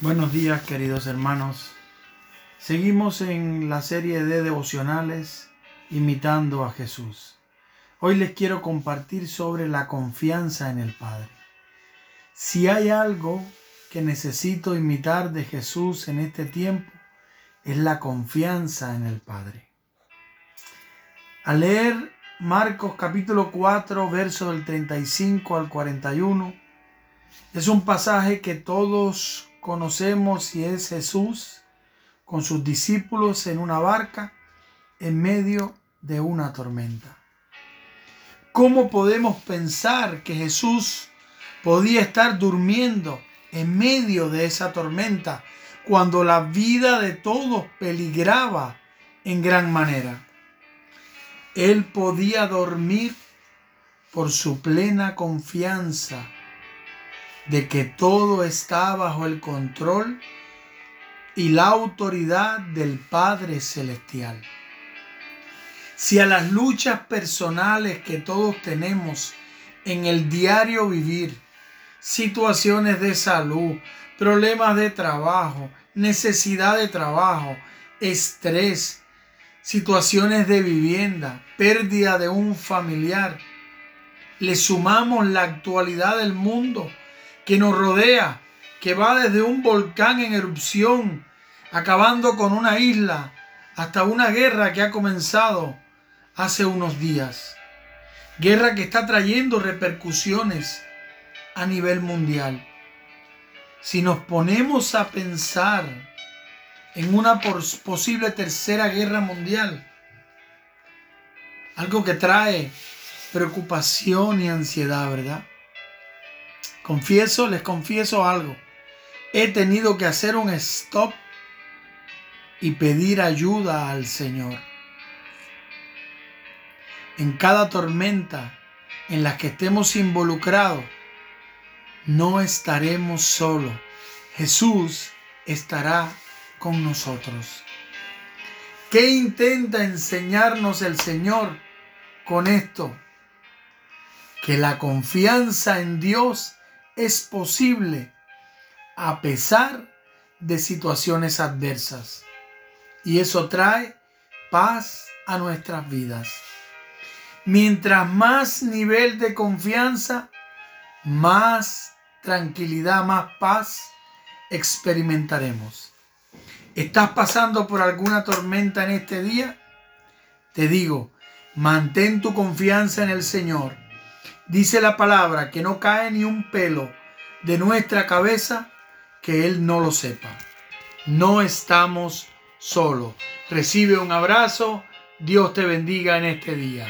Buenos días queridos hermanos. Seguimos en la serie de devocionales imitando a Jesús. Hoy les quiero compartir sobre la confianza en el Padre. Si hay algo que necesito imitar de Jesús en este tiempo, es la confianza en el Padre. Al leer Marcos capítulo 4, verso del 35 al 41, es un pasaje que todos conocemos y es Jesús con sus discípulos en una barca en medio de una tormenta. ¿Cómo podemos pensar que Jesús podía estar durmiendo en medio de esa tormenta cuando la vida de todos peligraba en gran manera? Él podía dormir por su plena confianza de que todo está bajo el control y la autoridad del Padre Celestial. Si a las luchas personales que todos tenemos en el diario vivir, situaciones de salud, problemas de trabajo, necesidad de trabajo, estrés, situaciones de vivienda, pérdida de un familiar, le sumamos la actualidad del mundo, que nos rodea, que va desde un volcán en erupción, acabando con una isla, hasta una guerra que ha comenzado hace unos días. Guerra que está trayendo repercusiones a nivel mundial. Si nos ponemos a pensar en una posible tercera guerra mundial, algo que trae preocupación y ansiedad, ¿verdad? Confieso, les confieso algo. He tenido que hacer un stop y pedir ayuda al Señor. En cada tormenta en la que estemos involucrados, no estaremos solos. Jesús estará con nosotros. ¿Qué intenta enseñarnos el Señor con esto? Que la confianza en Dios es posible a pesar de situaciones adversas. Y eso trae paz a nuestras vidas. Mientras más nivel de confianza, más tranquilidad, más paz experimentaremos. ¿Estás pasando por alguna tormenta en este día? Te digo, mantén tu confianza en el Señor Dice la palabra que no cae ni un pelo de nuestra cabeza que Él no lo sepa. No estamos solos. Recibe un abrazo. Dios te bendiga en este día.